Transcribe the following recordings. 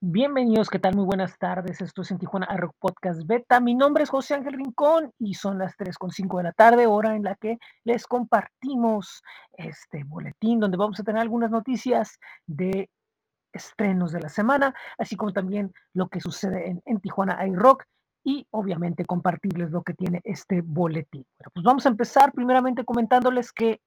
Bienvenidos, ¿qué tal? Muy buenas tardes. Esto es en Tijuana Rock Podcast Beta. Mi nombre es José Ángel Rincón y son las 3.5 de la tarde, hora en la que les compartimos este boletín donde vamos a tener algunas noticias de estrenos de la semana, así como también lo que sucede en, en Tijuana iRock y obviamente compartirles lo que tiene este boletín. Bueno, pues vamos a empezar primeramente comentándoles que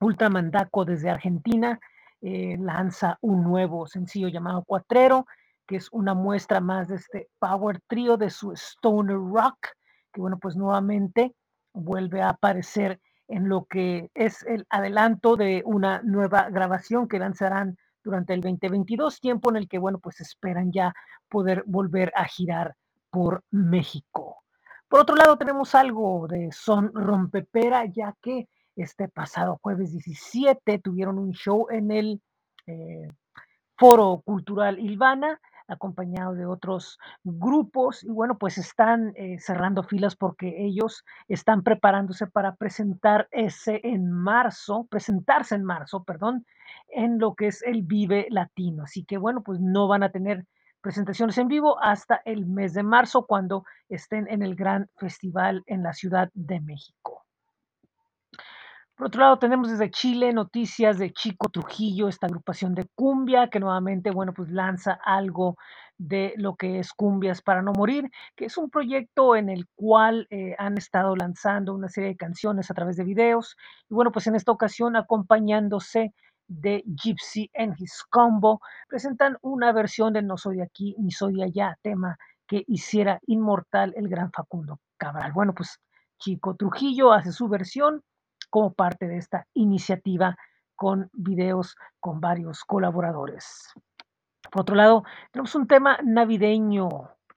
Ultramandaco desde Argentina eh, lanza un nuevo sencillo llamado Cuatrero, que es una muestra más de este power trio de su stoner rock, que bueno, pues nuevamente vuelve a aparecer en lo que es el adelanto de una nueva grabación que lanzarán durante el 2022, tiempo en el que, bueno, pues esperan ya poder volver a girar por México. Por otro lado, tenemos algo de Son Rompepera, ya que este pasado jueves 17 tuvieron un show en el eh, Foro Cultural Ilvana, acompañado de otros grupos, y bueno, pues están eh, cerrando filas porque ellos están preparándose para presentar ese en marzo, presentarse en marzo, perdón, en lo que es el Vive Latino. Así que bueno, pues no van a tener presentaciones en vivo hasta el mes de marzo, cuando estén en el gran festival en la Ciudad de México. Por otro lado, tenemos desde Chile noticias de Chico Trujillo, esta agrupación de cumbia, que nuevamente, bueno, pues lanza algo de lo que es Cumbias para no morir, que es un proyecto en el cual eh, han estado lanzando una serie de canciones a través de videos. Y bueno, pues en esta ocasión, acompañándose de Gypsy and His Combo, presentan una versión de No soy de aquí ni soy de allá, tema que hiciera inmortal el gran Facundo Cabral. Bueno, pues Chico Trujillo hace su versión como parte de esta iniciativa con videos con varios colaboradores. Por otro lado, tenemos un tema navideño,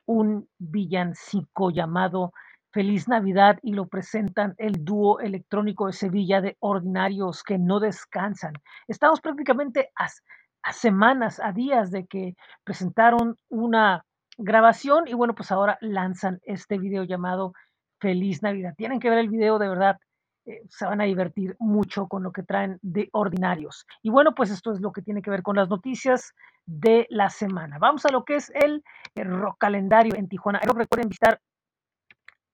un villancico llamado Feliz Navidad y lo presentan el dúo electrónico de Sevilla de Ordinarios que no descansan. Estamos prácticamente a, semanas, a días de que presentaron una grabación y bueno, pues ahora lanzan este video llamado Feliz Navidad. Tienen que ver el video de verdad eh, se van a divertir mucho con lo que traen de ordinarios. Y bueno, pues esto es lo que tiene que ver con las noticias de la semana. Vamos a lo que es el, el rock calendario en Tijuana. Recuerden visitar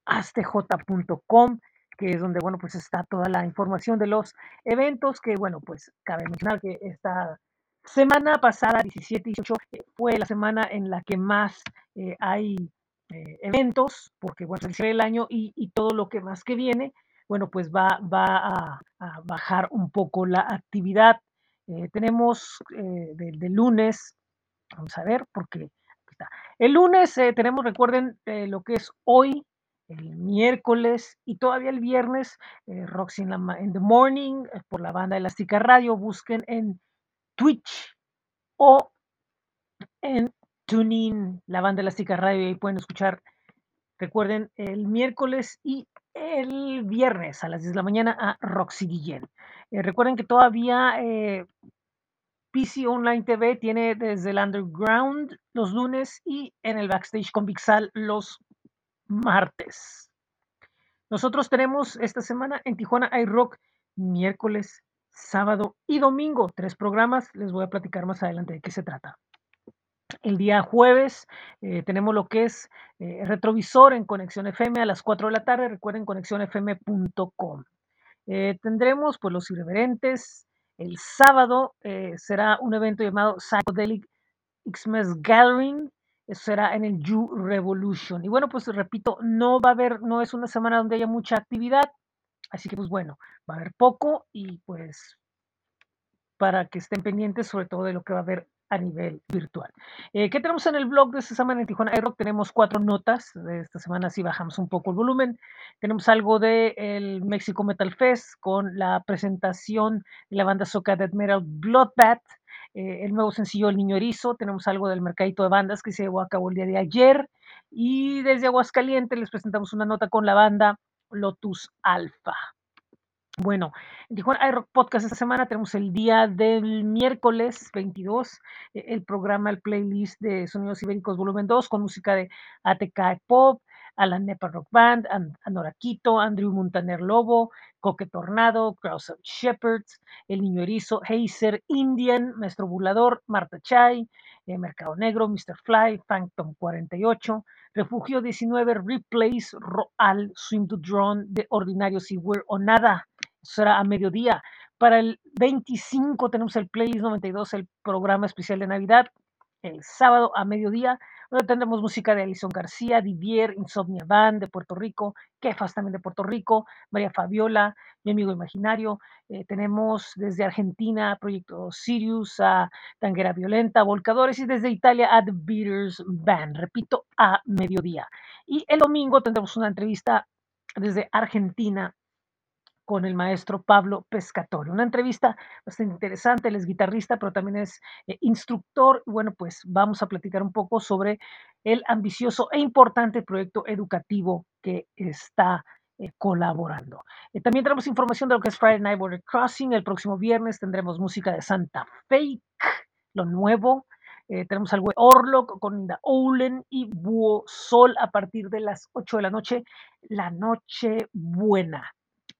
astj.com que es donde, bueno, pues está toda la información de los eventos, que, bueno, pues cabe mencionar que esta semana pasada, 17 y 18, eh, fue la semana en la que más eh, hay eh, eventos, porque, bueno, es el año y todo lo que más que viene, bueno, pues va, va a, bajar un poco la actividad. Eh, tenemos eh, de, de, lunes, vamos a ver, porque está. El lunes eh, tenemos, recuerden, lo que es hoy, el miércoles y todavía el viernes, Roxy in, the Morning, por la banda Elástica Radio, busquen en Twitch o en TuneIn, la banda Elástica Radio, y ahí pueden escuchar, recuerden, el miércoles y el viernes a las 10 de la mañana a Roxy Guillén. Eh, recuerden que todavía eh, PC Online TV tiene desde el Underground los lunes y en el Backstage con los martes. Nosotros tenemos esta semana en Tijuana iRock miércoles, sábado y domingo. Tres programas. Les voy a platicar más adelante de qué se trata. El día jueves eh, tenemos lo que es eh, retrovisor en Conexión FM a las 4 de la tarde. Recuerden conexionfm.com. Eh, tendremos pues los irreverentes. El sábado será un evento llamado Psychedelic Xmas Gathering. Eso será en el You Revolution. Y bueno, pues repito, no va a haber, no es una semana donde haya mucha actividad. Así que pues bueno, va a haber poco y pues para que estén pendientes sobre todo de lo que va a haber a nivel virtual. Eh, ¿Qué tenemos en el blog de esta semana en Tijuana iRock? Tenemos cuatro notas. De esta semana sí bajamos un poco el volumen. Tenemos algo del de Mexico Metal Fest con la presentación de la banda soca Death Metal Bloodbath. Eh, el nuevo sencillo El Niño Erizo. Tenemos algo del mercadito de bandas que se llevó a cabo el día de ayer. Y desde Aguascalientes les presentamos una nota con la banda Lotus Alpha. Bueno, en Tijuana iRock Podcast esta semana tenemos el día del miércoles 22, eh, el programa, el playlist de Sonidos Ibéricos Volumen 2 con música de ATK Pop, Alan Nepa Rock Band, And Anoraquito, Andrew Montaner Lobo, Coque Tornado, Krause Shepherds, El Niño Erizo, Heiser, Indian, Maestro Burlador, Marta Chay, eh, Mercado Negro, Mr. Fly, Phantom 48, Refugio 19, Replace, Roal, Swim to Drone, The Ordinario Seaware o Nada. Será a mediodía. Para el 25 tenemos el Playlist 92, el programa especial de Navidad. El sábado a mediodía tendremos música de Alison García, Divier, Insomnia Band de Puerto Rico, Kefas también de Puerto Rico, María Fabiola, mi amigo imaginario. Eh, tenemos desde Argentina Proyecto Sirius, a Tanguera Violenta, Volcadores y desde Italia a The Beaters Band, repito, a mediodía. Y el domingo tendremos una entrevista desde Argentina con el maestro Pablo Pescatore. Una entrevista bastante interesante, él es guitarrista, pero también es eh, instructor. Bueno, pues vamos a platicar un poco sobre el ambicioso e importante proyecto educativo que está eh, colaborando. Eh, también tenemos información de lo que es Friday Night Border Crossing. El próximo viernes tendremos música de Santa Fake, lo nuevo. tenemos algo de Orlok con Linda Oulen y Búho Sol a partir de las 8 de la noche, la noche buena.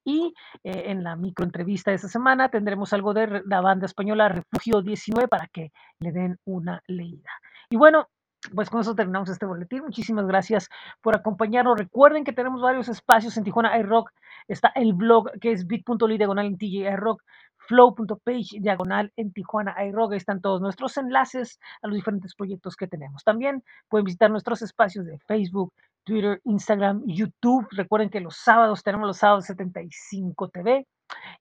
Y eh, en la microentrevista de esta semana tendremos algo de la banda española Refugio 19 para que le den una leída. Y bueno, pues con eso terminamos este boletín. Muchísimas gracias por acompañarnos. Recuerden que tenemos varios espacios en Tijuana iRock. Está el blog que es bit.ly diagonal en TJ iRock, flow.page diagonal en Tijuana iRock. Ahí están todos nuestros enlaces a los diferentes proyectos que tenemos. También pueden visitar nuestros espacios de Facebook, Twitter, Instagram, YouTube. Recuerden que los sábados tenemos los sábados 75 TV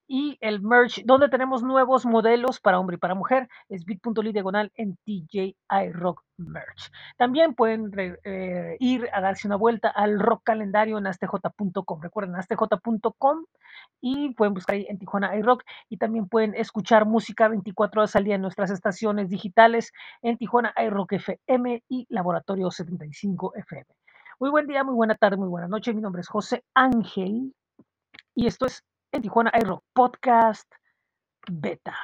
y el merch, donde tenemos nuevos modelos para hombre y para mujer, es bit.ly diagonal en TJ Rock Merch. También pueden eh, ir a darse una vuelta al rock calendario en astj.com. Recuerden, astj.com y pueden buscar ahí en Tijuana iRock y también pueden escuchar música 24 horas al día en nuestras estaciones digitales en Tijuana iRock FM y Laboratorio 75 FM. Muy buen día, muy buena tarde, muy buena noche. Mi nombre es José Ángel y esto es en Tijuana iRock Podcast Beta.